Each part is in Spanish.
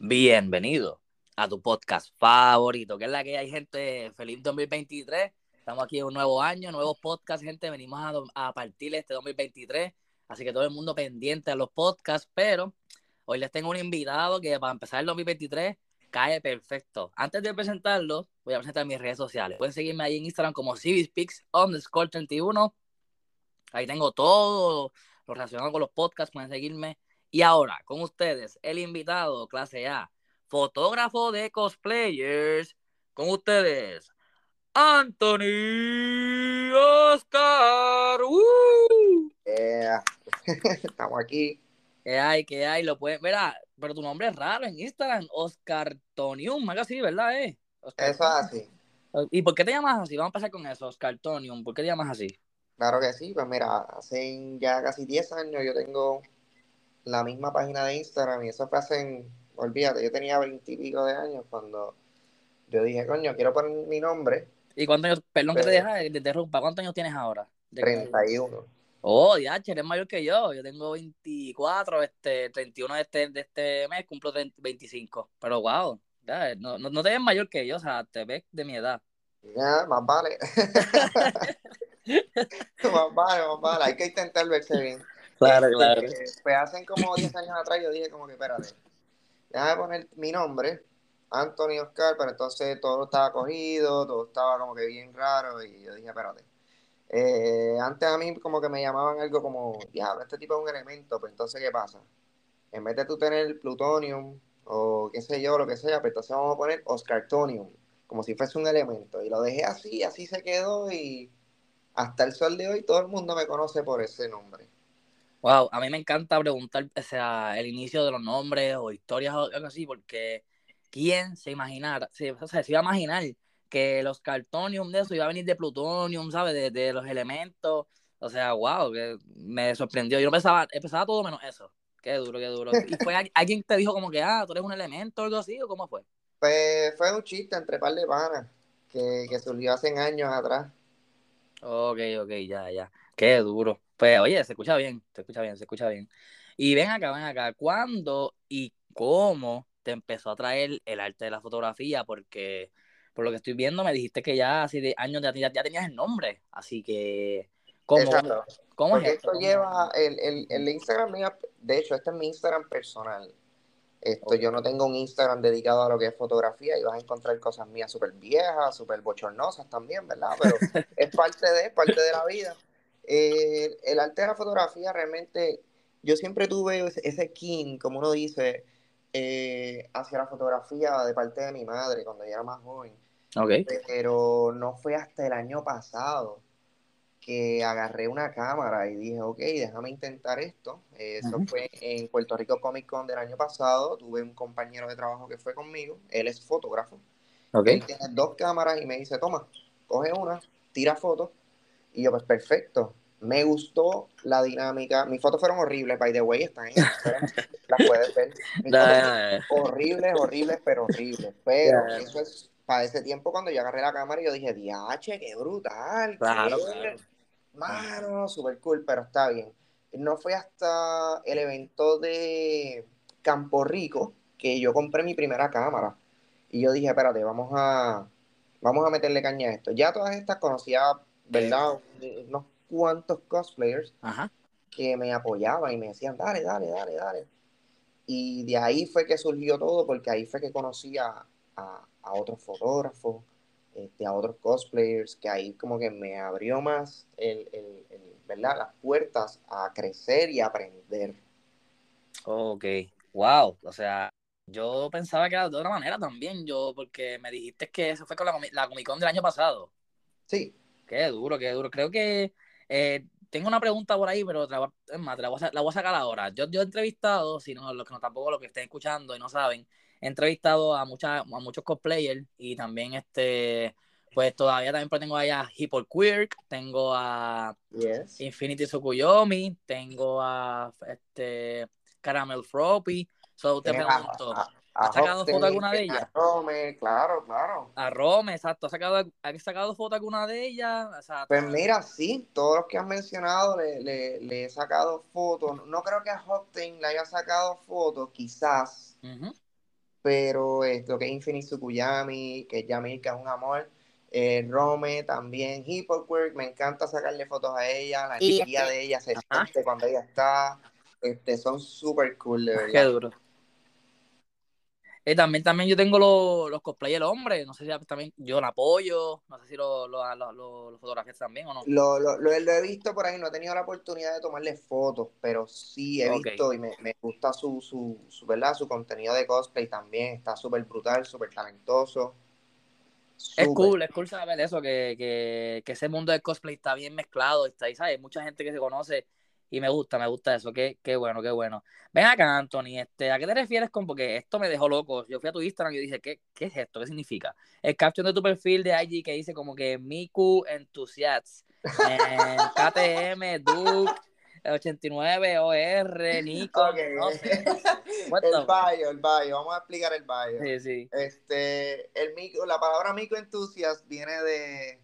Bienvenido a tu podcast favorito, que es la que hay gente feliz 2023. Estamos aquí en un nuevo año, nuevos podcasts, gente. Venimos a, a partir este 2023, así que todo el mundo pendiente a los podcasts, pero hoy les tengo un invitado que para empezar el 2023 cae perfecto. Antes de presentarlo, voy a presentar mis redes sociales. Pueden seguirme ahí en Instagram como CivisPix underscore 31. Ahí tengo todo lo relacionado con los podcasts, pueden seguirme. Y ahora, con ustedes, el invitado, clase A, fotógrafo de cosplayers, con ustedes, Anthony Oscar. ¡Uh! Estamos aquí. ¿Qué hay? ¿Qué hay? Lo pueden ver, pero tu nombre es raro en Instagram, Oscar Tonium, algo así, ¿verdad? Eh? Oscar eso es así. ¿Y por qué te llamas así? Vamos a pasar con eso, Oscar Tonium. ¿Por qué te llamas así? Claro que sí, pues mira, hace ya casi 10 años yo tengo la misma página de Instagram y eso fue hace, olvídate, yo tenía 20 y pico de años cuando yo dije, coño, quiero poner mi nombre. ¿Y cuántos años, perdón que te deja, te interrumpa, cuántos años tienes ahora? 31. Oh, ya, eres mayor que yo. Yo tengo 24, este, 31 de este, de este mes, cumplo 25. Pero wow, ya, no, no, te ves mayor que yo, o sea, te ves de mi edad. Ya, más vale. más vale, más vale. Hay que intentar verse bien. Claro, este, claro. Pues hacen como 10 años atrás yo dije como que, espérate, déjame poner mi nombre, Anthony Oscar, pero entonces todo estaba cogido, todo estaba como que bien raro y yo dije, espérate. Eh, antes a mí como que me llamaban algo como, diablo, este tipo es un elemento, pues entonces ¿qué pasa? En vez de tú tener plutonium o qué sé yo, lo que sea, pues entonces vamos a poner Oscartonium, como si fuese un elemento. Y lo dejé así, así se quedó y hasta el sol de hoy todo el mundo me conoce por ese nombre. Wow, a mí me encanta preguntar o sea, el inicio de los nombres o historias o algo así, porque ¿quién se imaginara, se, o sea, se iba a imaginar que los cartonium de eso iba a venir de plutonium, ¿sabes? De, los elementos. O sea, wow, que me sorprendió. Yo pensaba, pensaba todo menos eso. Qué duro, qué duro. ¿Y fue alguien te dijo como que, ah, tú eres un elemento o algo así, o cómo fue? Pues fue un chiste entre par de panas que, que surgió hace años atrás. Ok, ok, ya, ya. Qué duro. Pues oye, se escucha bien, se escucha bien, se escucha bien. Y ven acá, ven acá, ¿cuándo y cómo te empezó a traer el arte de la fotografía? Porque por lo que estoy viendo me dijiste que ya hace de años ya, ya, tenías el nombre, así que ¿cómo, ¿cómo es esto? lleva, el, el, el, Instagram mío, de hecho, este es mi Instagram personal. Esto, Yo no tengo un Instagram dedicado a lo que es fotografía y vas a encontrar cosas mías súper viejas, súper bochornosas también, ¿verdad? Pero es parte de, parte de la vida. Eh, el arte de la fotografía realmente, yo siempre tuve ese, king, como uno dice, eh, hacia la fotografía de parte de mi madre cuando yo era más joven. Okay. Pero no fue hasta el año pasado que agarré una cámara y dije, ok, déjame intentar esto. Eso fue en Puerto Rico Comic Con del año pasado. Tuve un compañero de trabajo que fue conmigo. Él es fotógrafo. Okay. Él tiene dos cámaras y me dice, toma, coge una, tira fotos y yo, pues perfecto. Me gustó la dinámica. Mis fotos fueron horribles, by the way, están en las puedes ver. horribles, horribles, pero horribles. Pero eso es para ese tiempo cuando yo agarré la cámara y yo dije, diache, qué brutal. Claro, Mano, súper cool, pero está bien. No fue hasta el evento de Campo Rico que yo compré mi primera cámara. Y yo dije, espérate, vamos a, vamos a meterle caña a esto. Ya todas estas conocía ¿verdad? Unos cuantos cosplayers que me apoyaban y me decían, dale, dale, dale, dale. Y de ahí fue que surgió todo, porque ahí fue que conocí a, otros fotógrafos, este, a otros cosplayers, que ahí como que me abrió más el, ¿verdad? las puertas a crecer y aprender. Ok, wow, o sea, yo pensaba que era de otra manera también, yo, porque me dijiste que eso fue con la, la Comic Con del año pasado. Sí, Qué duro, qué duro. Creo que eh, tengo una pregunta por ahí, pero la, es más, la, voy a, la voy a sacar ahora. Yo, yo he entrevistado, si no, los que no tampoco los que estén escuchando y no saben, he entrevistado a, muchas, a muchos cosplayers y también este pues todavía también tengo ahí a Quirk, tengo a Infinity Tsukuyomi, tengo a este Caramel Froppy. So te pregunto, ¿Has sacado foto alguna de ellas? A Rome, claro, claro. A Rome, exacto. ¿Has sacado, sacado foto alguna de ellas? pues mira, sí, todos los que has mencionado le, le, he sacado fotos. No creo que a Hopten le haya sacado fotos, quizás. pero es lo que es Infinite Tsukuyami, que es Yamil, que es un amor. Eh, Rome también, Hypocrite, me encanta sacarle fotos a ella, la energía de ella se siente cuando ella está, este, son súper cool, de verdad. Qué duro. Eh, también, también yo tengo los, los cosplay hombre, no sé si también yo lo apoyo, no sé si los lo, lo, también o no. Lo, lo, lo, he visto por ahí, no he tenido la oportunidad de tomarle fotos, pero sí he visto y me, me gusta su, su, su, ¿verdad? su contenido de cosplay también, está súper brutal, súper talentoso. Es cool, es cool saber eso, que, que, que, ese mundo del cosplay está bien mezclado, está ahí, ¿sabes? Mucha gente que se conoce y me gusta, me gusta eso, qué, qué bueno, qué bueno. Ven acá, Anthony, este, ¿a qué te refieres con? Porque esto me dejó loco. Yo fui a tu Instagram y dije, ¿qué, qué es esto? ¿Qué significa? El caption de tu perfil de IG que dice como que Miku Enthusiasts, KTM, Duke, 89, OR, Nico, no sé. el bio, el bio, vamos a explicar el bio. Sí, sí. Este, el Miku, la palabra Miku Enthusiast viene de,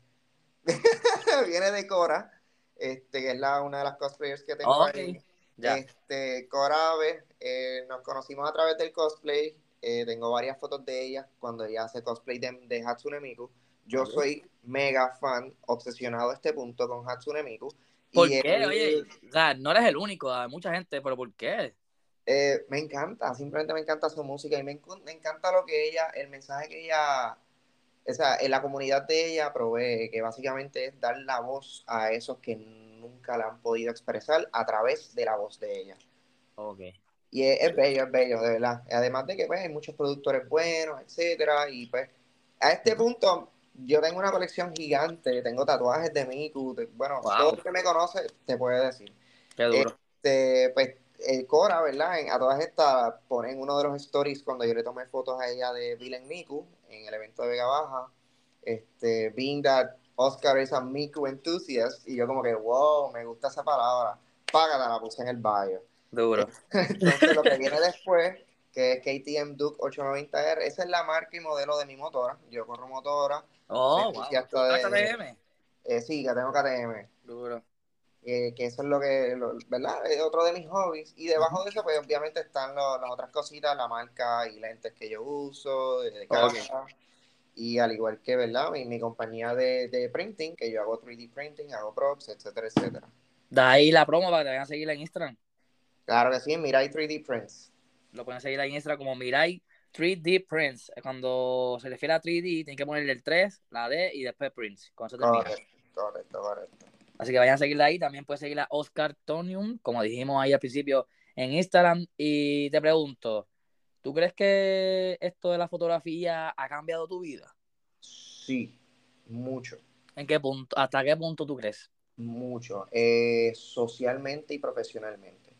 viene de Cora este, que es la, una de las cosplayers que tengo ahí. Este, Cora eh, nos conocimos a través del cosplay. Eh, tengo varias fotos de ella cuando ella hace cosplay de, Hatsune Miku. Yo soy mega fan, obsesionado a este punto con Hatsune Miku. ¿Por qué? Oye, o sea, no eres el único, hay mucha gente, pero ¿por qué? Eh, me encanta, simplemente me encanta su música y me, me, encanta lo que ella, el mensaje que ella o sea, en la comunidad de ella provee, que básicamente es dar la voz a esos que nunca la han podido expresar a través de la voz de ella. Ok. Y es, bello, es bello, de verdad. Además de que pues, hay muchos productores buenos, etcétera, y pues a este punto yo tengo una colección gigante, tengo tatuajes de Miku, bueno, todo el que me conoce te puede decir. Qué duro. Este, pues eh, Cora, ¿verdad? a todas estas ponen uno de los stories cuando yo le tomé fotos a ella de Villain Miku en el evento de Vega Baja. Este, being that Oscar is a Miku enthusiast, y yo como que, wow, me gusta esa palabra. Págala, la puse en el bio. Duro. Entonces lo que viene después, que es KTM Duke 890R, esa es la marca y modelo de mi motora. Yo corro motora. Oh, wow. KTM? Eh, sí, que tengo KTM. Duro. Eh, que eso es lo que, ¿verdad? Es otro de mis hobbies. Y debajo de eso, pues obviamente están las otras cositas, la marca y lentes que yo uso, de, casa. Y al igual que, ¿verdad? Mi, mi compañía de, de, printing, que yo hago 3D printing, hago props, etcétera, etcétera. De ahí la promo para que te vayan a seguir en Instagram. Claro que sí, Mirai 3D Prints. Lo pueden seguir en Instagram como Mirai 3D Prints. Cuando se refiere a 3D, tienen que ponerle el 3, la D y después Prints. Con eso correcto, correcto, correcto. Así que vayan a seguirla ahí. También puedes seguir a Oscar Tonium, como dijimos ahí al principio, en Instagram. Y te pregunto, ¿tú crees que esto de la fotografía ha cambiado tu vida? Sí, mucho. ¿En qué punto? ¿Hasta qué punto tú crees? Mucho. Eh, socialmente y profesionalmente.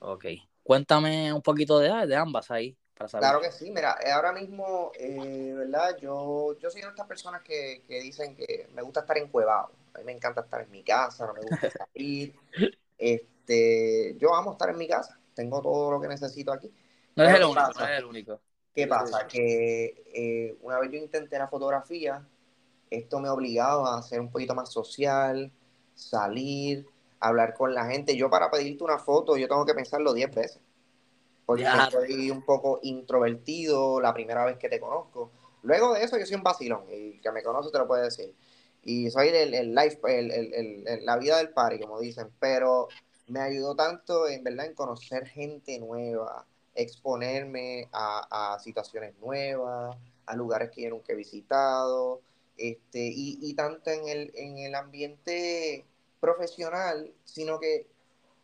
Ok. Cuéntame un poquito de, de ambas ahí. Para saber. Claro que sí, mira, ahora mismo, eh, ¿verdad? Yo, yo soy de estas personas que, que dicen que me gusta estar encuevado a mí me encanta estar en mi casa, no me gusta salir. este, yo amo estar en mi casa, tengo todo lo que necesito aquí. No es el único, no es el único. ¿Qué pasa? Que eh, una vez yo intenté la fotografía, esto me obligaba a ser un poquito más social, salir, hablar con la gente. Yo para pedirte una foto, yo tengo que pensarlo 10 veces. Porque soy un poco introvertido la primera vez que te conozco. Luego de eso yo soy un vacilón y que me conoce te lo puede decir y soy el, el life, el, el, la vida del party, como dicen, pero me ayudó tanto en verdad en conocer gente nueva, exponerme a, a situaciones nuevas, a lugares que yo nunca he visitado, este, y, y tanto en el, en el ambiente profesional, sino que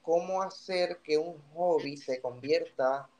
cómo hacer que un hobby se convierta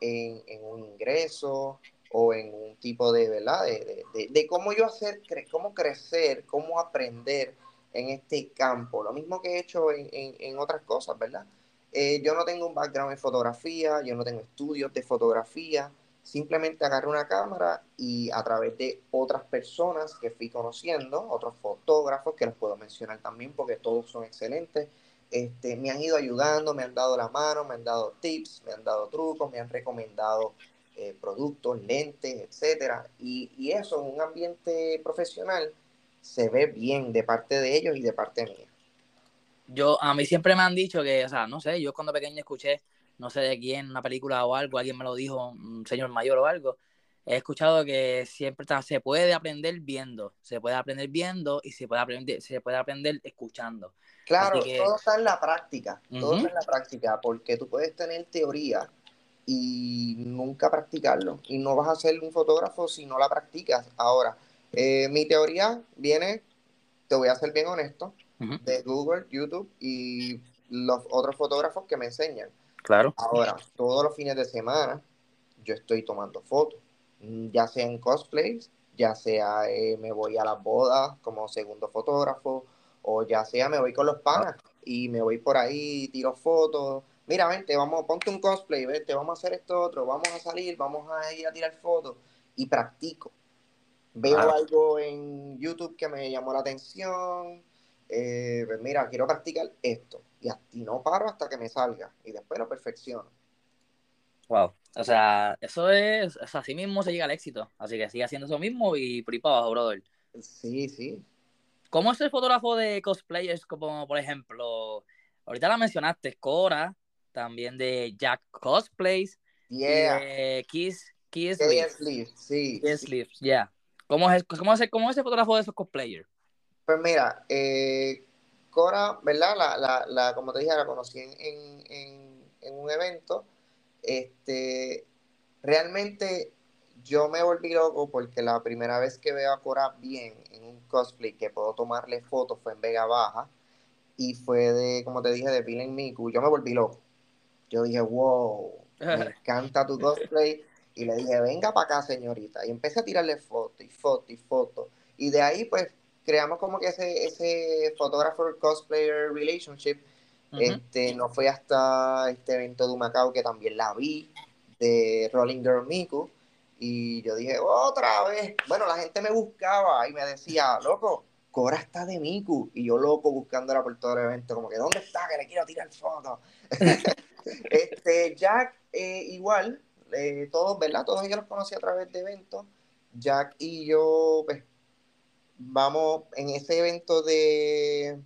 en, en un ingreso, o en un tipo de, ¿verdad? De, de, de, cómo yo hacer, cómo crecer, cómo aprender en este campo. Lo mismo que he hecho en, en, otras cosas, ¿verdad? Eh, yo no tengo un background en fotografía, yo no tengo estudios de fotografía, simplemente agarré una cámara y a través de otras personas que fui conociendo, otros fotógrafos que los puedo mencionar también porque todos son excelentes, este, me han ido ayudando, me han dado la mano, me han dado tips, me han dado trucos, me han recomendado eh, productos, lentes, etcétera. Y, eso en un ambiente profesional se ve bien de parte de ellos y de parte mía. Yo, a mí siempre me han dicho que, o sea, no sé, yo cuando pequeño escuché, no sé de quién, una película o algo, alguien me lo dijo, un señor mayor o algo, he escuchado que siempre se puede aprender viendo, se puede aprender viendo y se puede aprender, se puede aprender escuchando. Claro, todo está en la práctica, todo está en la práctica, porque tú puedes tener teoría y nunca practicarlo, y no vas a ser un fotógrafo si no la practicas. Ahora, eh, mi teoría viene, te voy a ser bien honesto, de Google, YouTube y los otros fotógrafos que me enseñan. Claro. Ahora, todos los fines de semana yo estoy tomando fotos, ya sea en cosplays, ya sea eh, me voy a las bodas como segundo fotógrafo, o ya sea me voy con los panas y me voy por ahí, tiro fotos. Mira, vente, vamos, ponte un cosplay, vente, vamos a hacer esto otro, vamos a salir, vamos a ir a tirar fotos y practico. Veo algo en YouTube que me llamó la atención, eh, pues mira, quiero practicar esto y, no paro hasta que me salga y después lo perfecciono. Wow, o sea, eso es, así mismo se llega al éxito, así que sigue haciendo eso mismo y por abajo, brother. Sí, sí. ¿Cómo es el fotógrafo de cosplayers como, por ejemplo, ahorita la mencionaste, Cora, también de Jack Cosplays, yeah. de Kiss, Kiss, Sleeves, sí. Kiss Sleeves, ya. ¿Cómo, es, cómo, es, ¿Cómo es el fotógrafo de esos cosplayers? Pues mira, eh, Cora, ¿verdad? La, la, la, como te dije, la conocí en, en, en, un evento. Este, realmente yo me volví loco porque la primera vez que veo a Cora bien en un cosplay que puedo tomarle fotos fue en Vega Baja y fue de, como te dije, de Villain Miku. Yo me volví loco. Yo dije, wow, me encanta tu cosplay. Y le dije, venga para acá, señorita. Y empecé a tirarle fotos y fotos y fotos. Y de ahí, pues, creamos como que ese, ese photographer cosplayer relationship. Este, no fue hasta este evento de Macao que también la vi, de Rolling Girl Miku. Y yo dije, otra vez. Bueno, la gente me buscaba y me decía, loco, Cora está de Miku. Y yo loco buscándola por todo el evento, como que, ¿dónde está? Que le quiero tirar fotos. este, Jack, eh, igual, eh, todos, ¿verdad? Todos ellos los conocí a través de eventos. Jack y yo, pues, vamos, en ese evento de,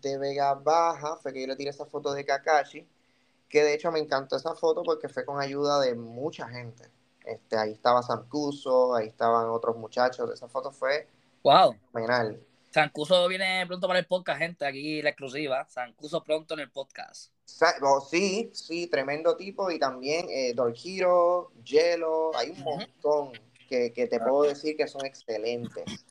de Vega Baja, fue que yo le tiré esa foto de Kakashi, que de hecho me encantó esa foto porque fue con ayuda de mucha gente. Este, ahí estaba Sancuso, ahí estaban otros muchachos, esa foto fue wow. fenomenal. Sancuso viene pronto para el podcast, gente, aquí la exclusiva. Sancuso pronto en el podcast. Oh, sí, sí, tremendo tipo. Y también eh, Hero, Hielo, hay un montón que, que, te puedo decir que son excelentes.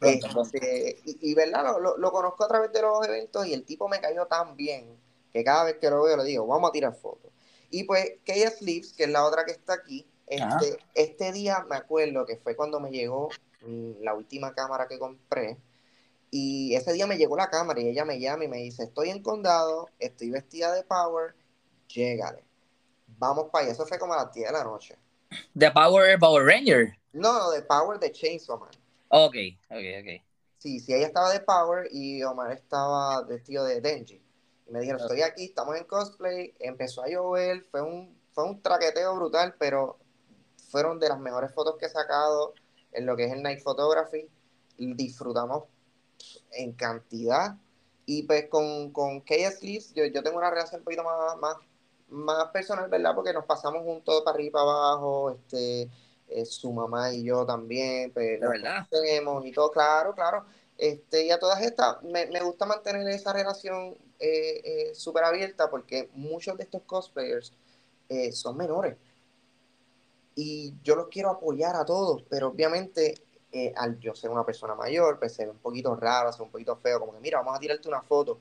Este, y, verdad, lo, conozco a través de los eventos y el tipo me cayó tan bien que cada vez que lo veo le digo, vamos a tirar fotos. Y pues Kaya Sleeves, que es la otra que está aquí, este, este día me acuerdo que fue cuando me llegó mm, la última cámara que compré. Y ese día me llegó la cámara y ella me llama y me dice, estoy en condado, estoy vestida de Power, llégale. Vamos para allá. Eso fue como a las 10 de la noche. ¿De Power Power Ranger? No, no, de Power de Chainsaw Man. Ok, ok, ok. Sí, sí, ella estaba de Power y Omar estaba vestido de Denji. Y me dijeron, estoy aquí, estamos en cosplay, empezó a llover, fue un, fue un traqueteo brutal, pero fueron de las mejores fotos que he sacado en lo que es el Night Photography. Disfrutamos en cantidad. Y pues con, con Sleeves, yo, yo tengo una relación un poquito más, más, más personal, ¿verdad? Porque nos pasamos juntos para arriba y para abajo, este eh, su mamá y yo también, pues, tenemos y todo, claro, claro. Este, y a todas estas, me, gusta mantener esa relación eh, eh, súper abierta porque muchos de estos cosplayers son menores. Y yo los quiero apoyar a todos, pero obviamente al yo ser una persona mayor, pues se ve un poquito raro, se ve un poquito feo, como que mira, vamos a tirarte una foto.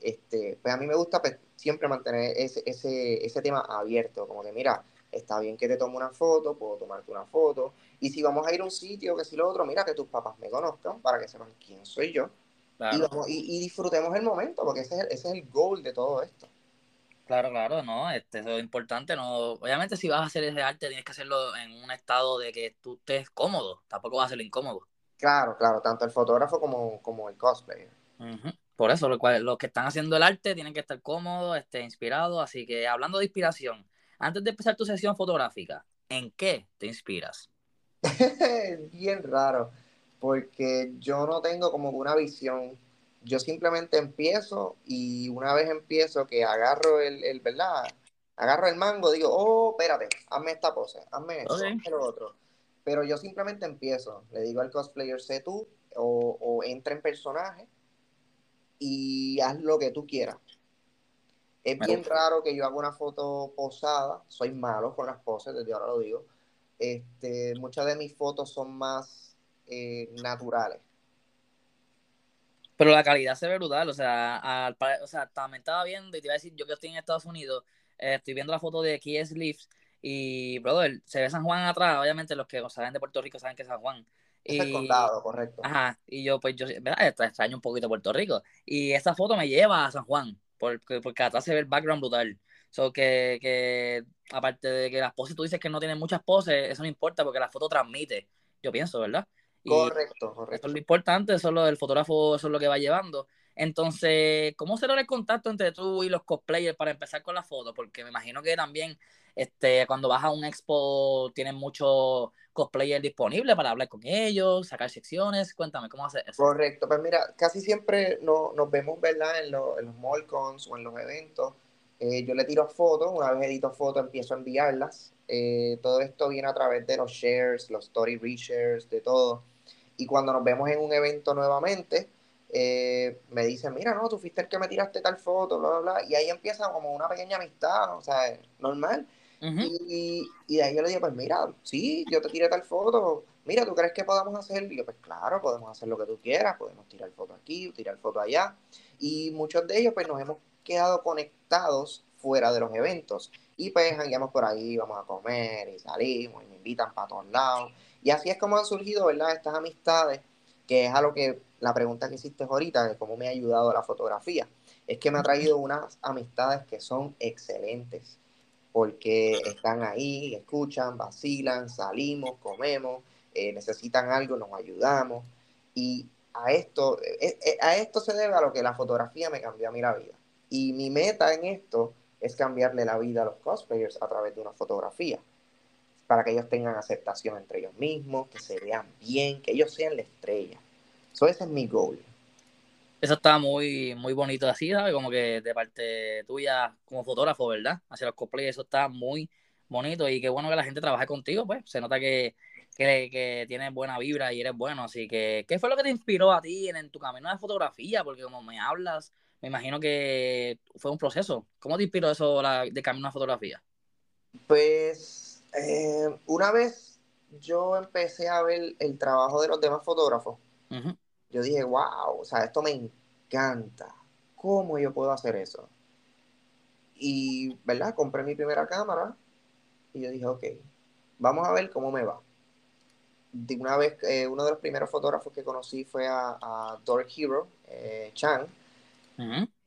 Este, pues a mí me gusta pues, siempre mantener ese, ese, ese tema abierto, como que mira, está bien que te tome una foto, puedo tomarte una foto. Y si vamos a ir a un sitio, que si lo otro, mira que tus papás me conozcan para que sepan quién soy yo. Y, disfrutemos el momento, porque ese es el, ese es el goal de todo esto. Claro, claro, no, este, eso es importante, no, obviamente si vas a hacer ese arte tienes que hacerlo en un estado de que tú estés cómodo, tampoco vas a hacerlo incómodo. Claro, claro, tanto el fotógrafo como, como el cosplayer. Por eso, los que están haciendo el arte tienen que estar cómodos, este, inspirados, así que hablando de inspiración, antes de empezar tu sesión fotográfica, ¿en qué te inspiras? Bien raro, porque yo no tengo como una visión. Yo simplemente empiezo y una vez empiezo que agarro el, el ¿verdad? Agarro el mango, digo, oh, espérate, hazme esta pose, hazme esto, hazme lo otro. Pero yo simplemente empiezo, le digo al cosplayer, sé tú, o, o entra en personaje y haz lo que tú quieras. Es bien raro que yo haga una foto posada, soy malo con las poses, desde ahora lo digo. Este, muchas de mis fotos son más eh, naturales. Pero la calidad se ve brutal, o sea, al, o sea, también estaba viendo y te iba a decir, yo que estoy en Estados Unidos, eh, estoy viendo la foto de Kies Leafs y, brother, se ve San Juan atrás, obviamente los que saben de Puerto Rico saben que es San Juan. Es el condado, correcto. Ajá, y yo, pues, yo, ¿verdad? Extraño un poquito Puerto Rico. Y esa foto me lleva a San Juan, porque, porque atrás se ve el background brutal. So que, que, aparte de que las poses tú dices que no tienen muchas poses, eso no importa porque la foto transmite, yo pienso, ¿verdad? correcto, correcto. Eso es lo importante, eso es lo del fotógrafo, eso es lo que va llevando. Entonces, ¿cómo será el contacto entre tú y los cosplayers para empezar con la foto? Porque me imagino que también este, cuando vas a un expo tienen muchos cosplayers disponibles para hablar con ellos, sacar secciones. Cuéntame, ¿cómo haces eso? Correcto, pues mira, casi siempre no, nos vemos, ¿verdad? En, en los mallcons o en los eventos. Eh, yo le tiro fotos, una vez edito fotos empiezo a enviarlas. Eh, todo esto viene a través de los shares, los story reshares, de todo. Y cuando nos vemos en un evento nuevamente, eh, me dicen, mira, no, tú fuiste el que me tiraste tal foto, bla, bla, bla. Y ahí empieza como una pequeña amistad, o sea, normal. Y, y, de ahí yo le digo, pues mira, sí, yo te tiré tal foto, mira, ¿tú crees que podamos hacer? Y yo, pues claro, podemos hacer lo que tú quieras, podemos tirar foto aquí, tirar foto allá. Y muchos de ellos, pues nos hemos quedado conectados fuera de los eventos. Y pues andamos por ahí, vamos a comer y salimos y me invitan para todos lados. Y así es como han surgido, ¿verdad? Estas amistades, que es a lo que la pregunta que hiciste ahorita, de cómo me ha ayudado la fotografía. Es que me ha traído unas amistades que son excelentes, porque están ahí, escuchan, vacilan, salimos, comemos, eh, necesitan algo, nos ayudamos. Y a esto, eh, eh, a esto se debe a lo que la fotografía me cambió a mí la vida. Y mi meta en esto es cambiarle la vida a los cosplayers a través de una fotografía, para que ellos tengan aceptación entre ellos mismos, que se vean bien, que ellos sean la estrella. So, ese es mi goal. Eso está muy, muy bonito así, ¿sabes? Como que de parte tuya como fotógrafo, ¿verdad? Hacia los cosplayers, eso está muy bonito y qué bueno que la gente trabaje contigo, pues. Se nota que, que, que tienes buena vibra y eres bueno. Así que, ¿qué fue lo que te inspiró a ti en, en tu camino de fotografía? Porque como me hablas, me imagino que fue un proceso. ¿Cómo te inspiró eso de camino a fotografía? Pues eh, una vez yo empecé a ver el trabajo de los demás fotógrafos, yo dije, wow, o sea, esto me encanta. ¿Cómo yo puedo hacer eso? Y, ¿verdad? Compré mi primera cámara y yo dije, ok, vamos a ver cómo me va. De una vez, eh, uno de los primeros fotógrafos que conocí fue a, a Hero, eh, Chang,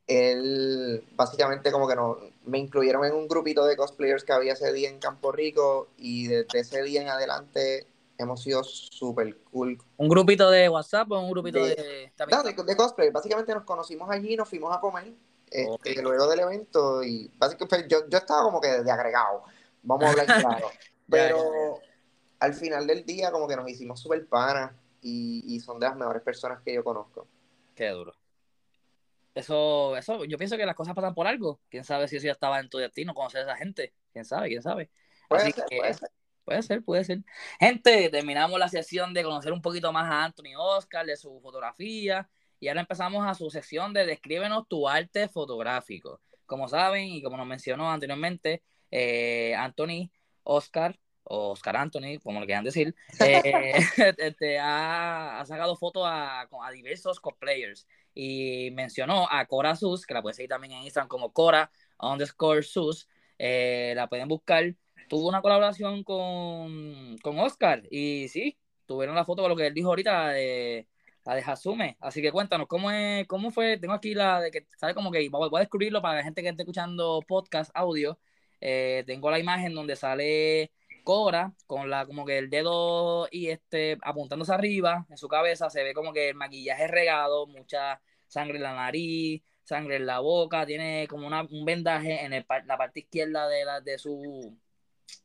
él básicamente como que no, me incluyeron en un grupito de cosplayers que había ese día en Campo Rico y desde ese día en adelante hemos sido súper cool. ¿Un grupito de WhatsApp o un grupito de... De, de, cosplay. Básicamente nos conocimos allí, nos fuimos a comer este, luego del evento y básicamente pues, yo, yo estaba como que de agregado, vamos a hablar claro. Pero al final del día como que nos hicimos súper panas y, y son de las mejores personas que yo conozco. Qué duro eso, eso, yo pienso que las cosas pasan por algo. Quién sabe si eso ya estaba en tu destino, conocer a esa gente. Quién sabe, quién sabe. Puede ser, puede ser. Puede ser, puede ser. Gente, terminamos la sesión de conocer un poquito más a Anthony Oscar, de su fotografía, y ahora empezamos a su sección de descríbenos tu arte fotográfico. Como saben, y como nos mencionó anteriormente, eh, Anthony Oscar, o Oscar Anthony, como le quieran decir, eh, este, ha, sacado fotos a, a diversos cosplayers y mencionó a Cora Sus, que la pueden seguir también en Instagram como Cora underscore Sus, eh, la pueden buscar. Tuvo una colaboración con, con Oscar y sí, tuvieron la foto con lo que él dijo ahorita, de, la de Hasume. Así que cuéntanos, ¿cómo, es, ¿cómo fue? Tengo aquí la de que, ¿sabes? Como que voy a descubrirlo para la gente que esté escuchando podcast, audio. Eh, tengo la imagen donde sale Cora con la como que el dedo y este apuntándose arriba en su cabeza se ve como que el maquillaje regado, mucha sangre en la nariz, sangre en la boca, tiene como una, un vendaje en la parte izquierda de, la, de su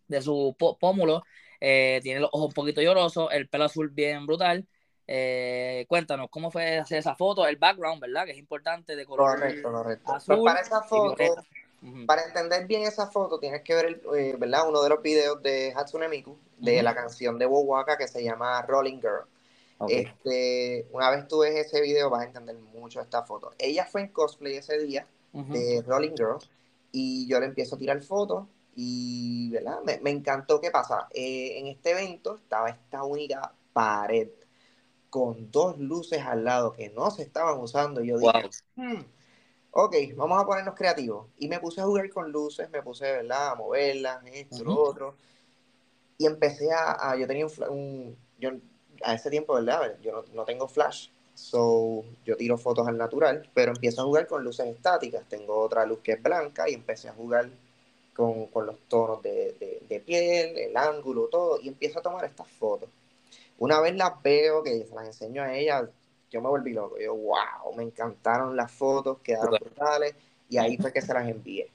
de su pómulo, eh, tiene los ojos un poquito llorosos, el pelo azul bien brutal. Eh, cuéntanos cómo fue hacer esa foto, el background, ¿verdad? Que es importante de color correcto, correcto. Pues azul para esa foto, Para entender bien esa foto, tienes que ver el, eh, ¿verdad? uno de los videos de Hatsune Miku, de la canción de Wowaka que se llama Rolling Girl. Este, una vez tú ves ese video, vas a entender mucho esta foto. Ella fue en cosplay ese día de Rolling Girl y yo le empiezo a tirar fotos y ¿verdad? Me, me encantó. ¿Qué pasa? Eh, en este evento estaba esta única pared con dos luces al lado que no se estaban usando. Y yo dije, hmm, ok, vamos a ponernos creativos. Y me puse a jugar con luces, me puse, ¿verdad? A moverlas, esto, lo otro. Y empecé a, yo tenía un, yo a ese tiempo, ¿verdad? Yo no, tengo flash, so yo tiro fotos al natural, pero empiezo a jugar con luces estáticas. Tengo otra luz que es blanca y empecé a jugar con, con los tonos de, de, de, piel, el ángulo, todo, y empiezo a tomar estas fotos. Una vez las veo, que se las enseño a ella, yo me volví loco. Yo, wow, me encantaron las fotos, quedaron brutales, y ahí fue que se las envié.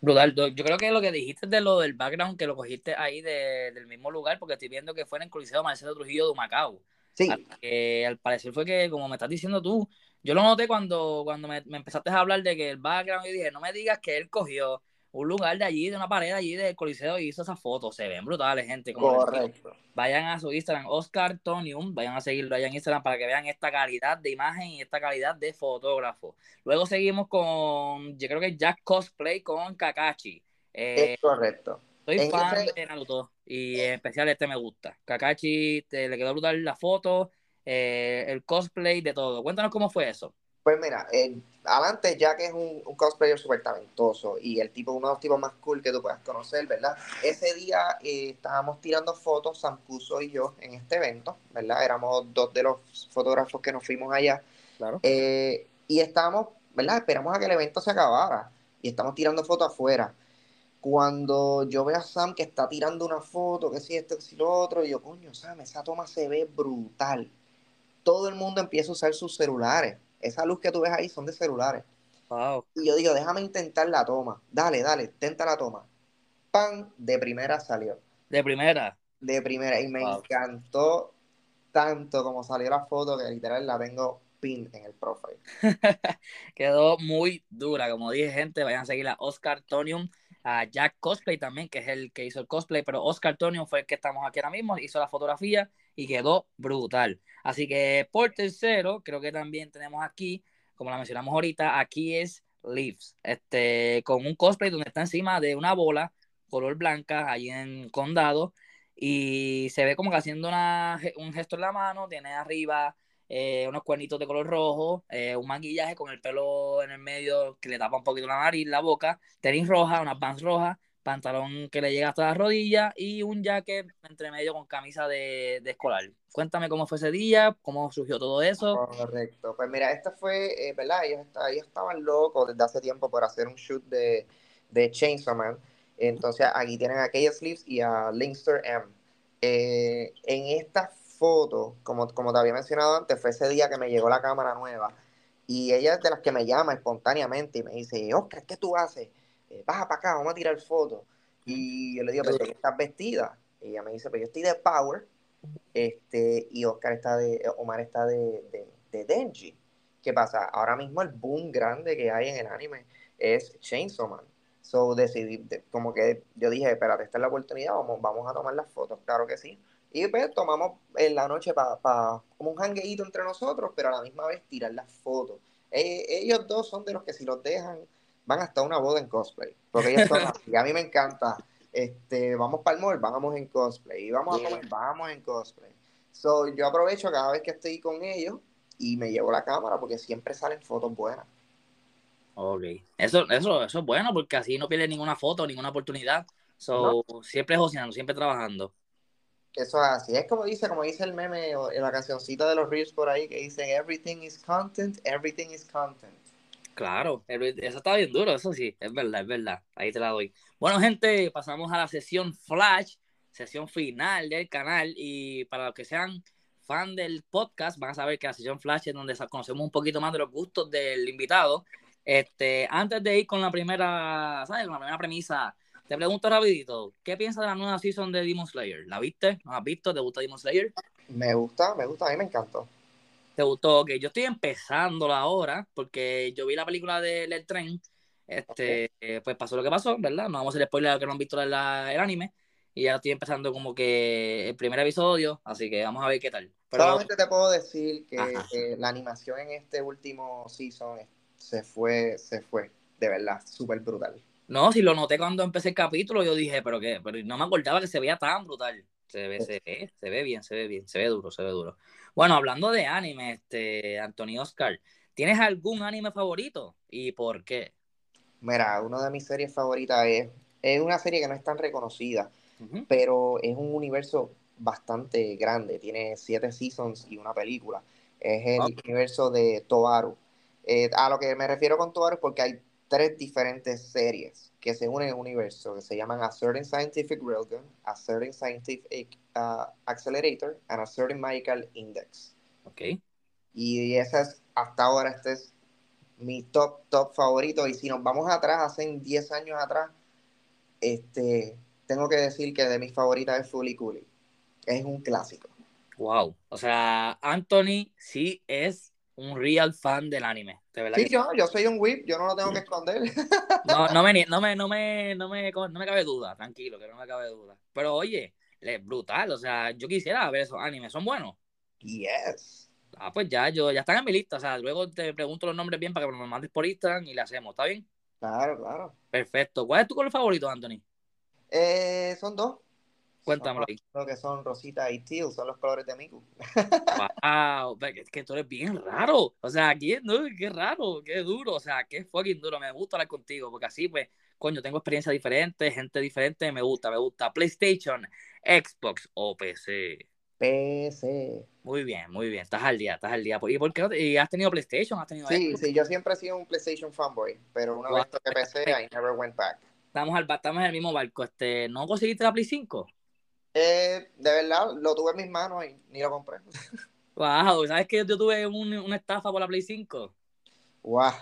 Brutal. Yo creo que lo que dijiste de lo del background, que lo cogiste ahí del mismo lugar, porque estoy viendo que fue en el Coliseo Marcelo Trujillo de Macao. Sí. Que al parecer fue que, como me estás diciendo tú, yo lo noté cuando, cuando me, me empezaste a hablar de que el background, y dije, no me digas que él cogió un lugar de allí, de una pared allí del Coliseo y hizo esas fotos. Se ven brutales, gente. Correcto. Vayan a su Instagram, Oscar Tonium, vayan a seguirlo allá en Instagram para que vean esta calidad de imagen y esta calidad de fotógrafo. Luego seguimos con, yo creo que Jack Cosplay con Kakashi. Eh, es correcto. Soy fan de Naruto y en especial este me gusta. Kakashi, te, le quedó brutal la foto, eh, el cosplay, de todo. Cuéntanos cómo fue eso. Pues mira, eh, adelante Jack es un, cosplayer súper talentoso y el tipo, uno de los tipos más cool que tú puedas conocer, ¿verdad? Ese día eh, estábamos tirando fotos, Sampuso y yo, en este evento, ¿verdad? Éramos dos de los fotógrafos que nos fuimos allá. Claro. Eh, y estábamos, ¿verdad? Esperamos a que el evento se acabara y estamos tirando fotos afuera. Cuando yo veo a Sam que está tirando una foto, que si esto, que si lo otro, y yo, coño, Sam, esa toma se ve brutal. Todo el mundo empieza a usar sus celulares esa luz que tú ves ahí son de celulares. Y yo digo, déjame intentar la toma. Dale, dale, intenta la toma. Pan, de primera salió. De primera. De primera. Y me encantó tanto como salió la foto que literal la tengo pin en el profile. Quedó muy dura. Como dije, gente, vayan a seguir a Oscar Tonium, a Jack Cosplay también, que es el que hizo el cosplay, pero Oscar Tonium fue el que estamos aquí ahora mismo, hizo la fotografía y quedó brutal. Así que por tercero, creo que también tenemos aquí, como la mencionamos ahorita, aquí es Leaves, este, con un cosplay donde está encima de una bola color blanca, ahí en condado, y se ve como que haciendo una, un gesto en la mano, tiene arriba eh, unos cuernitos de color rojo, eh, un maquillaje con el pelo en el medio que le tapa un poquito la nariz, la boca, tenis roja, unas pants rojas, pantalón que le llega hasta la rodilla y un jacket entre medio con camisa de, escolar. Cuéntame cómo fue ese día, cómo surgió todo eso. Correcto, pues mira, esto fue, eh, ¿verdad? Ellos, estaban locos desde hace tiempo por hacer un shoot de, de Chainsaw Man. Entonces aquí tienen a Kaya Sleeves y a Linkster M. Eh, en esta foto, como, como te había mencionado antes, fue ese día que me llegó la cámara nueva. Y ella es de las que me llama espontáneamente y me dice, Oscar, ¿qué tú haces? Eh, baja para acá, vamos a tirar fotos. Y yo le digo, pero ¿qué estás vestida? Y ella me dice, pues yo estoy de Power, este, y Oscar está de, Omar está de, de, Denji. ¿Qué pasa? Ahora mismo el boom grande que hay en el anime es Chainsaw Man. So decidí, como que yo dije, espérate, esta es la oportunidad, vamos, vamos a tomar las fotos, claro que sí. Y pues tomamos en la noche para como un jangueíto entre nosotros, pero a la misma vez tirar las fotos. Eh, ellos dos son de los que si los dejan van hasta una boda en cosplay. Porque ellos son y a mí me encanta. Este, vamos para el mall, vamos en cosplay. Y vamos a comer, vamos en cosplay. So, yo aprovecho cada vez que estoy con ellos y me llevo la cámara porque siempre salen fotos buenas. Ok. Eso, eso, eso es bueno porque así no pierde ninguna foto, ninguna oportunidad. So, siempre joseando, siempre trabajando. Eso es así. Es como dice, como dice el meme la cancioncita de los Reels por ahí que dice everything is content, everything is content. Claro, eso está bien duro, eso sí, es verdad, es verdad. Ahí te la doy. Bueno, gente, pasamos a la sesión Flash, sesión final del canal. Y para los que sean fan del podcast, van a saber que la sesión Flash es donde conocemos un poquito más de los gustos del invitado. Este, antes de ir con la primera, ¿sabes? Con la primera premisa, te pregunto rapidito, ¿qué piensas de la nueva season de Demon Slayer? ¿La viste? ¿No has visto? ¿Te gusta Demon Slayer? Me gusta, me gusta, a mí me encantó. ¿Te gustó? Que yo estoy empezándola ahora porque yo vi la película del El Tren Este, eh, pues pasó lo que pasó, ¿verdad? No vamos a hacer spoiler a los que no han visto la- el anime. Y ya estoy empezando como que el primer episodio, así que vamos a ver qué tal. Pero, Solamente te puedo decir que eh, la animación en este último season se fue, se fue, de verdad, súper brutal. no, si lo noté cuando empecé el capítulo, yo dije, pero qué, pero no me acordaba que se veía tan brutal. Se ve, se ve, se ve bien, se ve bien, se ve duro, se ve duro. Bueno, hablando de anime, este, Anthony Oscar, ¿tienes algún anime favorito? ¿Y por qué? Mira, una de mis series favoritas es, es una serie que no es tan reconocida, pero es un universo bastante grande. Tiene siete seasons y una película. Es el universo de Toaru. Eh, a lo que me refiero con Toaru es porque hay tres diferentes series que se unen en un universo que se llaman A Certain Scientific Railgun, A Certain Scientific uh, Accelerator, and A Certain Magical Index. Ok. Y esa es, hasta ahora, este es mi top, top favorito. Y si nos vamos atrás, hace 10 años atrás, este, tengo que decir que de mis favoritas es Fully Cooley. Es un clásico. Wow. O sea, Anthony sí es un real fan del anime. De verdad Sí, que yo, yo soy un whip, yo no lo tengo que esconder. No, no me, no me, no me, no me, no me cabe duda, tranquilo, que no me cabe duda. Pero oye, es brutal, o sea, yo quisiera ver esos animes, ¿son buenos? Yes. Ah, pues ya, yo, ya están en mi lista, o sea, luego te pregunto los nombres bien para que me los mandes por Instagram y le hacemos, ¿está bien? Claro, claro. Perfecto. ¿Cuál es tu color favorito, Anthony? Eh, son dos. Cuéntamelo ahí. Lo que son Rosita y Teal, son los colores de Miku. Wow, es que tú eres bien raro. O sea, aquí, no, qué raro, qué duro, o sea, qué fucking duro. Me gusta hablar contigo, porque así, pues, coño, tengo experiencias diferentes, gente diferente, me gusta, me gusta. PlayStation, Xbox o PC. PC. Muy bien, muy bien. Estás al día, estás al día. ¿Y por qué no te- y has tenido PlayStation? ¿Has tenido Sí, Xbox? sí, yo siempre he sido un PlayStation fanboy, pero una Wow. vez toqué PC, I never went back. Estamos, al, estamos en el mismo barco. Este, ¿No conseguiste la Play 5? Eh, de verdad, lo tuve en mis manos y ni lo compré. Wow, ¿sabes que yo tuve un- una estafa por la Play 5? Guau.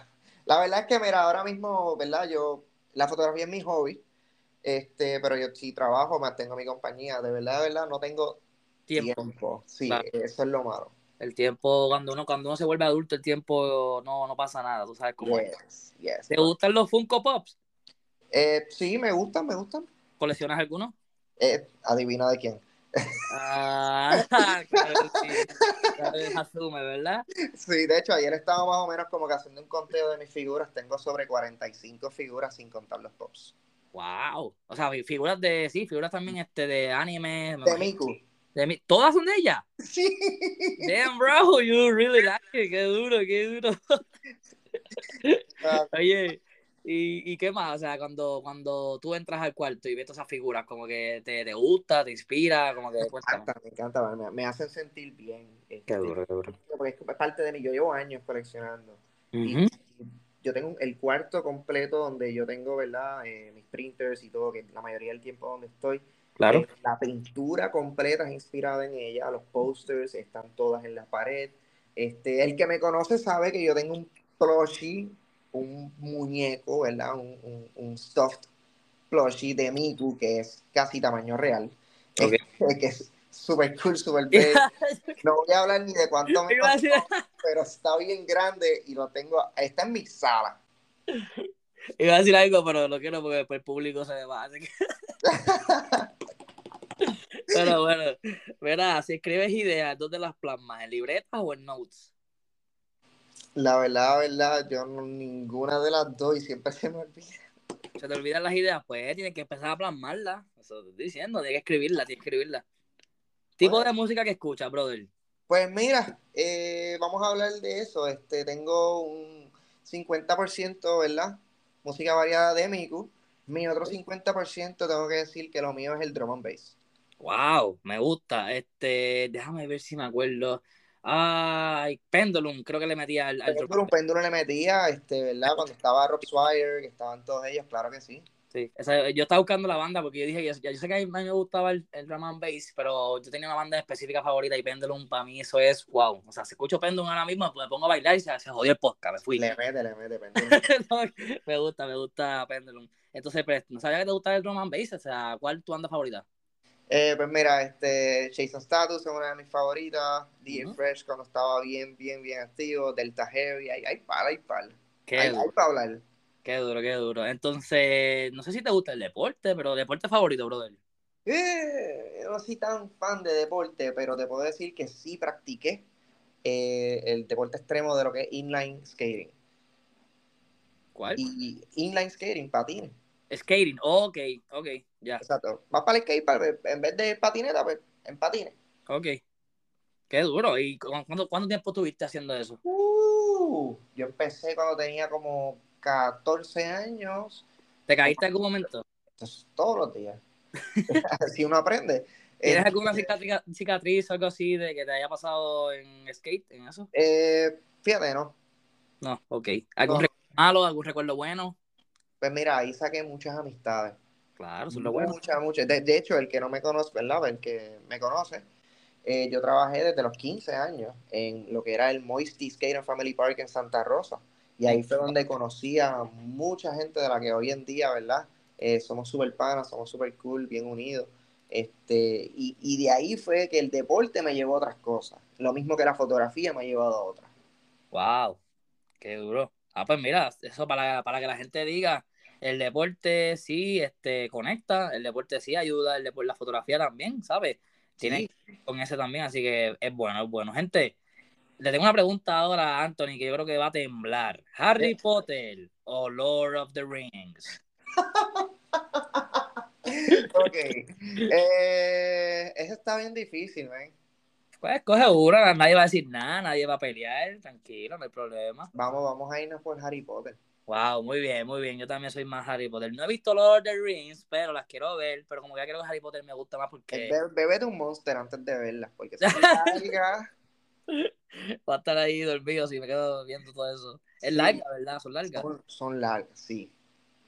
La verdad es que, mira, ahora mismo, ¿verdad? Yo, la fotografía es mi hobby, este, pero yo sí trabajo, mantengo mi compañía. De verdad, de verdad, no tengo Tiempo. tiempo. Sí, Claro. eso es lo malo. El tiempo, cuando uno, cuando uno se vuelve adulto, el tiempo no, no pasa nada. Tú sabes cómo es. Yes. ¿Te gustan los Funko Pops? Eh, sí, me gustan, me gustan. ¿Coleccionas alguno? Eh, adivina de quién. Ah, claro, sí. Claro, asume, ¿verdad? Sí, de hecho, ayer estaba más o menos como que haciendo un conteo de mis figuras. Tengo sobre 45 figuras sin contar los pops. Wow. O sea, figuras de, sí, figuras también este, de anime. me De. Miku. De mi- ¿Todas son de ella? Sí. Damn, bro, you really like it. Qué duro, qué duro. Ah, Oye, ¿y, y qué más? O sea, cuando, cuando tú entras al cuarto y ves todas esas figuras, como que te, te gusta, te inspira, como que me encanta, me encanta, me, me hacen sentir bien. este, Qué duro, qué duro. Porque es parte de mí. Yo llevo años coleccionando. Y Ujú. yo tengo el cuarto completo donde yo tengo, ¿verdad? Eh, mis printers y todo, que la mayoría del tiempo donde estoy. Claro. Eh, la pintura completa es inspirada en ella, los posters están todas en la pared. Este, el que me conoce sabe que yo tengo un plushie, un muñeco, ¿verdad? Un, un, un stuffed plushie de Miku que es casi tamaño real. Ok. Eh, que es súper cool, súper bello. No voy a hablar ni de cuánto me costó, pero está bien grande y lo tengo, está en mi sala. Iba a decir algo, pero lo quiero porque después el público se me va. Así que... Pero bueno, verá, si escribes ideas, ¿dónde las plasmas? ¿En libretas o en notes? La verdad, la verdad, yo no, ninguna de las dos y siempre se me olvida. ¿Se te olvidan las ideas? Pues tienes que empezar a plasmarlas. Eso te estoy diciendo, tienes que escribirlas, tienes que escribirlas. Tipo Bueno. de música que escuchas, brother. Pues mira, eh, vamos a hablar de eso. Este, tengo un 50%, ¿verdad? Música variada de Miku. Mi otro 50% tengo que decir que lo mío es el drum and bass. Wow, me gusta. Este, déjame ver si me acuerdo. Ay, Pendulum, creo que le metía al, al un péndulo le metía, este, ¿verdad? Cuando estaba Rob Swire, que estaban todos ellos, claro que sí. Sí, esa- yo estaba buscando la banda porque yo dije, ya yo sé que a mí me gustaba el, el drum and bass, pero yo tenía una banda específica favorita y Pendulum para mí eso es wow. O sea, si escucho Pendulum ahora mismo, pues me pongo a bailar y se, se jodió el podcast, me fui. Le mete, le mete, péndulo. No, me gusta, me gusta Pendulum. Entonces, pues, no sabía que te gustaba el drum and bass, o sea, ¿cuál es tu banda favorita? Eh, pues mira, este, Jason Status es una de mis favoritas. DJ. Fresh cuando estaba bien, bien, bien activo. Delta Heavy, hay, hay par, hay par. Qué Hay, hay para hablar. Qué duro, qué duro. Entonces, no sé si te gusta el deporte, pero deporte favorito, brother. Eh, yo no soy tan fan de deporte, pero te puedo decir que sí practiqué eh, el deporte extremo de lo que es inline skating. ¿Cuál? Y inline skating, patines. Skating, ok, ok, ya. Exacto. Vas para el skate, en vez de patineta, pues en patines. Ok. Qué duro. ¿Y cuánto, cuánto tiempo estuviste haciendo eso? Uh, yo empecé cuando tenía como 14 años. ¿Te caíste en algún momento? Entonces, todos los días. Así uno aprende. ¿Tienes Eh, alguna cicatriz, cicatriz o algo así de que te haya pasado en skate, en eso? eh, fíjate, ¿no? No, ok. ¿Algún No. recuerdo malo, algún recuerdo bueno? Pues mira, ahí saqué muchas amistades. Claro, eso es lo bueno. Muchas, muchas. De, de hecho, el que no me conoce, ¿verdad? El que me conoce, eh, yo trabajé desde los 15 años en lo que era el Moisty Skate and Family Park en Santa Rosa. Y ahí fue donde conocí a mucha gente de la que hoy en día, ¿verdad? Eh, somos súper panas, somos súper cool, bien unidos. Este, y, y de ahí fue que el deporte me llevó a otras cosas. Lo mismo que la fotografía me ha llevado a otras. Wow, qué duro. Ah, pues mira, eso para, para que la gente diga, el deporte sí este, conecta, el deporte sí ayuda, el deporte, la fotografía también, ¿sabes? Tiene Sí. que ver con ese también, así que es bueno, es bueno. Gente, le tengo una pregunta ahora a Anthony que yo creo que va a temblar. ¿Harry Eh. Potter o Lord of the Rings? Ok. Eh, eso está bien difícil, ¿ven? Pues coge una, nadie va a decir nada, nadie va a pelear, tranquilo, no hay problema. Vamos, vamos a irnos por Harry Potter. Wow, muy bien, muy bien. Yo también soy más Harry Potter. No he visto Lord of the Rings, pero las quiero ver. Pero como ya creo que Harry Potter me gusta más porque Be- Bébete un monster antes de verlas, porque son largas. va a estar ahí dormido si me quedo viendo todo eso. Es Sí. larga, ¿verdad? Son largas. Son, son largas, sí.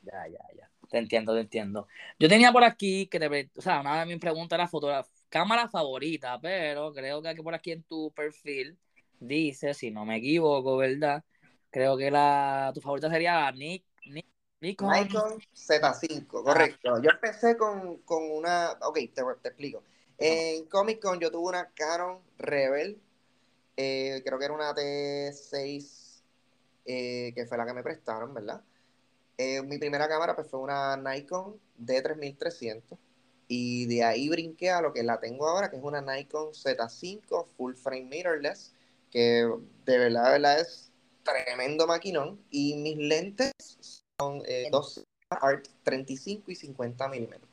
Ya, ya, ya. Te entiendo, te entiendo. Yo tenía por aquí que te, o sea, una de mis preguntas era fotografía, cámara favorita, pero creo que aquí por aquí en tu perfil dice, si no me equivoco, ¿verdad? Creo que la tu favorita sería la Nick, Nick, Nikon. Nikon Z5, correcto. Yo empecé con, con una. Ok, te, te explico. En Comic Con yo tuve una Canon Rebel, eh, creo que era una T6, eh, que fue la que me prestaron, ¿verdad? Eh, mi primera cámara pues, fue una Nikon D3300 y de ahí brinqué a lo que la tengo ahora, que es una Nikon Z5 Full Frame Mirrorless, que de verdad, de verdad es tremendo maquinón y mis lentes son eh, dos Art 35 y 50 milímetros.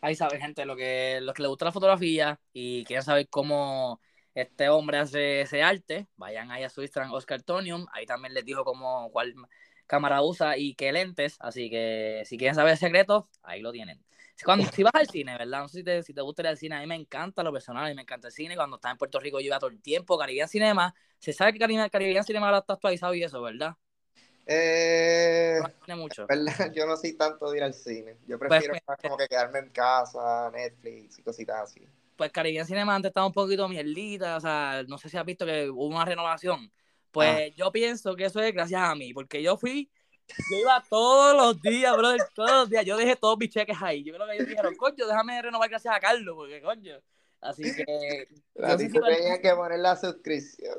Ahí sabe, gente, lo que, los que les gusta la fotografía y quieren saber cómo este hombre hace ese arte, vayan ahí a su Instagram, Oscar Tonium. Ahí también les dijo cómo, cuál cámara usa y qué lentes. Así que si quieren saber el secreto, ahí lo tienen. Si, cuando, si vas al cine, ¿verdad? No sé si te, si te gusta ir al cine. A mí me encanta lo personal, a mí me encanta el cine. Cuando estaba en Puerto Rico yo iba todo el tiempo. Caribbean Cinema. Se sabe que Caribbean, Caribbean Cinema ahora está actualizado y eso, ¿verdad? Eh, No mucho. ¿verdad? Yo no soy tanto de ir al cine. Yo prefiero Pues, como que quedarme en casa, Netflix y cositas así. pues Caribbean Cinema antes estaba un poquito mierdita, o sea, no sé si has visto que hubo una renovación. Pues yo pienso que eso es gracias a mí, porque yo fui, yo iba todos los días, brother, todos los días, yo dejé todos mis cheques ahí. Yo creo que ellos dijeron, coño, déjame renovar gracias a Carlos, porque coño. Así que, A ti sí, te sí, tenían que poner la suscripción.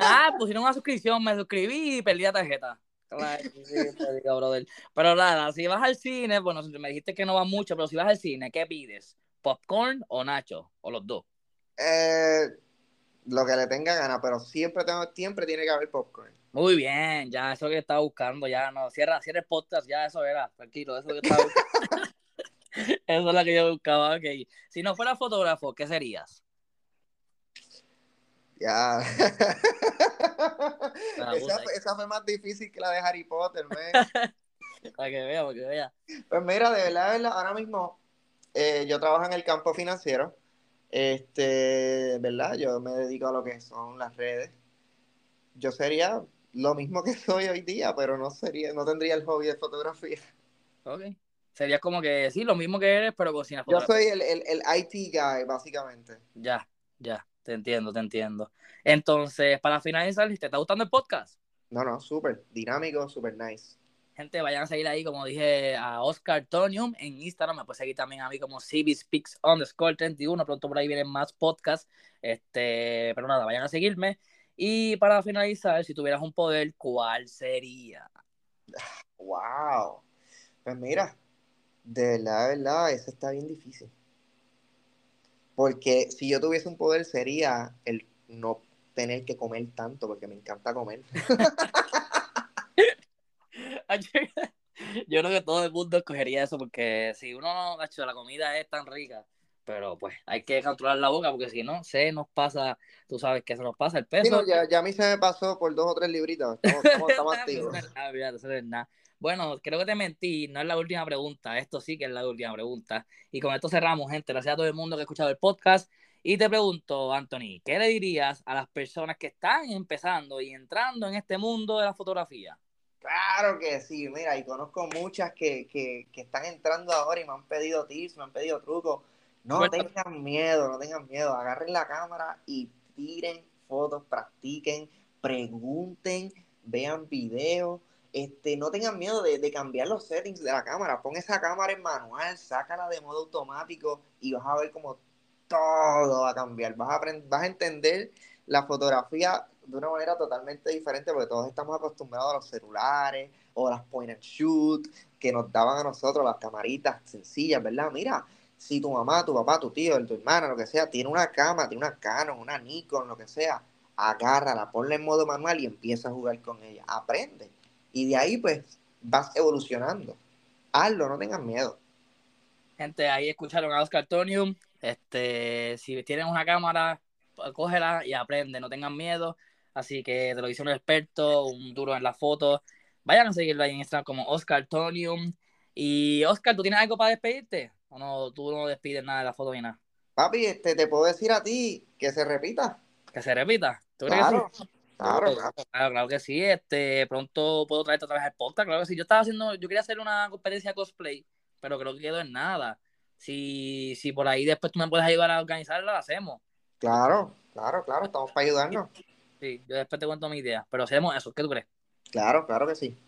ah, pusieron una suscripción, me suscribí y perdí la tarjeta. Claro, sí, te digo, brother. Pero nada, si vas al cine, bueno, me dijiste que no vas mucho, pero si vas al cine, ¿qué pides? ¿Popcorn o nacho? O los dos. Eh, lo que le tenga gana, pero siempre, tengo, siempre tiene que haber popcorn. Muy bien, ya eso que estaba buscando, ya no, cierra, cierra el podcast, ya eso era, tranquilo, eso que estaba buscando. eso es lo que yo buscaba, ok. Si no fuera fotógrafo, ¿qué serías? Ya. Esa, fue, esa fue más difícil que la de Harry Potter. Para que vea, para que vea. Pues mira, de verdad, de verdad, ahora mismo eh, yo trabajo en el campo financiero. Este, ¿verdad? Yo me dedico a lo que son las redes. Yo sería lo mismo que soy hoy día, pero no sería, no tendría el hobby de fotografía. Ok. Sería como que sí, lo mismo que eres, pero sin la Yo fotografía. soy el, el, el IT guy, básicamente. Ya, ya, te entiendo, te entiendo. Entonces, para finalizar, ¿te está gustando el podcast? No, no, súper dinámico, súper nice. Gente, vayan a seguir ahí, como dije, a Oscar Tonium en Instagram. Me puedes seguir también a mí como CBSpeaks underscore 31. Pronto por ahí vienen más podcasts. Este, pero nada, vayan a seguirme. Y para finalizar, si tuvieras un poder, ¿cuál sería? Wow. Pues mira, de verdad, de verdad, eso está bien difícil. Porque si yo tuviese un poder sería el no tener que comer tanto, porque me encanta comer. yo creo que todo el mundo escogería eso, porque si uno no, hecho la comida es tan rica, pero pues hay que controlar la boca, porque si no, se nos pasa, tú sabes que se nos pasa el peso. ya, ya, a mí se me pasó por dos o tres libritas, estamos, estamos, estamos activos. Bueno, creo que te mentí, no es la última pregunta, esto sí que es la última pregunta. Y con esto cerramos, gente. Gracias a todo el mundo que ha escuchado el podcast. Y te pregunto, Anthony, ¿qué le dirías a las personas que están empezando y entrando en este mundo de la fotografía? Claro que sí, mira, y conozco muchas que, que, que están entrando ahora y me han pedido tips, me han pedido trucos. No tengan miedo, no tengan miedo, agarren la cámara y tiren fotos, practiquen, pregunten, vean videos este, no tengan miedo de, cambiar los settings de la cámara. Pon esa cámara en manual, sácala de modo automático y vas a ver como todo va a cambiar. Vas a, vas a entender la fotografía de una manera totalmente diferente porque todos estamos acostumbrados a los celulares o las point and shoot que nos daban a nosotros las camaritas sencillas, ¿verdad? Mira, si tu mamá, tu papá, tu tío, tu hermana, lo que sea, tiene una cámara, tiene una Canon, una Nikon, lo que sea, agárrala, ponla en modo manual y empieza a jugar con ella. Aprende y de ahí, pues, vas evolucionando. Hazlo, no tengas miedo. Gente, ahí escucharon a Oscar Tonium. Este, si tienen una cámara, cógela y aprende, no tengan miedo. Así que te lo dice un experto, un duro en la foto. Vayan a seguirlo ahí en Instagram como Oscar Tonium. Y Oscar, ¿tú tienes algo para despedirte? ¿O no, tú no despides nada de la foto ni nada? Papi, este, te puedo decir a ti que se repita. Que se repita. ¿Tú claro. Claro, claro. Claro, que sí. Este, pronto puedo traerte otra vez el podcast. Claro que sí. Yo estaba haciendo, yo quería hacer una competencia cosplay, pero creo que quedó en nada. Si, si por ahí después tú me puedes ayudar a organizarla, la hacemos. Claro, claro, claro. Estamos para ayudarnos. Sí, yo después te cuento mi idea. Pero hacemos eso. ¿Qué tú crees? Claro, claro que sí.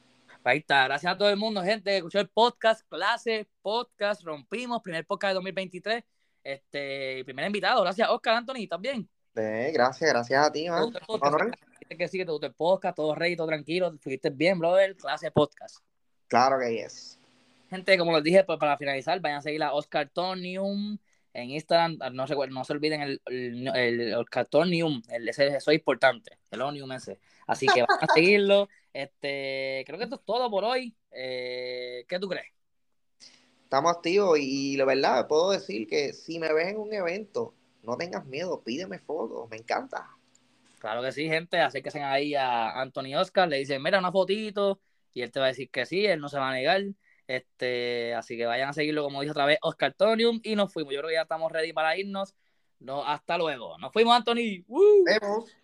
Ahí está. Gracias a todo el mundo, gente, que escuchó el podcast, clase, podcast, rompimos, primer podcast de 2023. Este, primer invitado. Gracias, Oscar Anthony, también. Sí, gracias, gracias a ti, man que sí, que te gustó el podcast, todo rey, todo tranquilo, fuiste bien, brother, clase podcast. Claro que es. Gente, como les dije, pues para finalizar, vayan a seguir a Oscar Tonium en Instagram, no se, no se olviden el, el, Oscar Tonium, el, ese, eso es importante, el Onium ese. Así que van a seguirlo. Este, creo que esto es todo por hoy. Eh, ¿Qué tú crees? Estamos activos y la verdad puedo decir que si me ves en un evento, no tengas miedo, pídeme fotos, me encanta. Claro que sí, gente. Acérquense ahí a Anthony Oscar, le dicen, mira una fotito, y él te va a decir que sí, él no se va a negar. Este, así que vayan a seguirlo, como dijo otra vez, Oscar Tonium, y nos fuimos. Yo creo que ya estamos ready para irnos. No, hasta luego. Nos fuimos, Anthony. Vemos.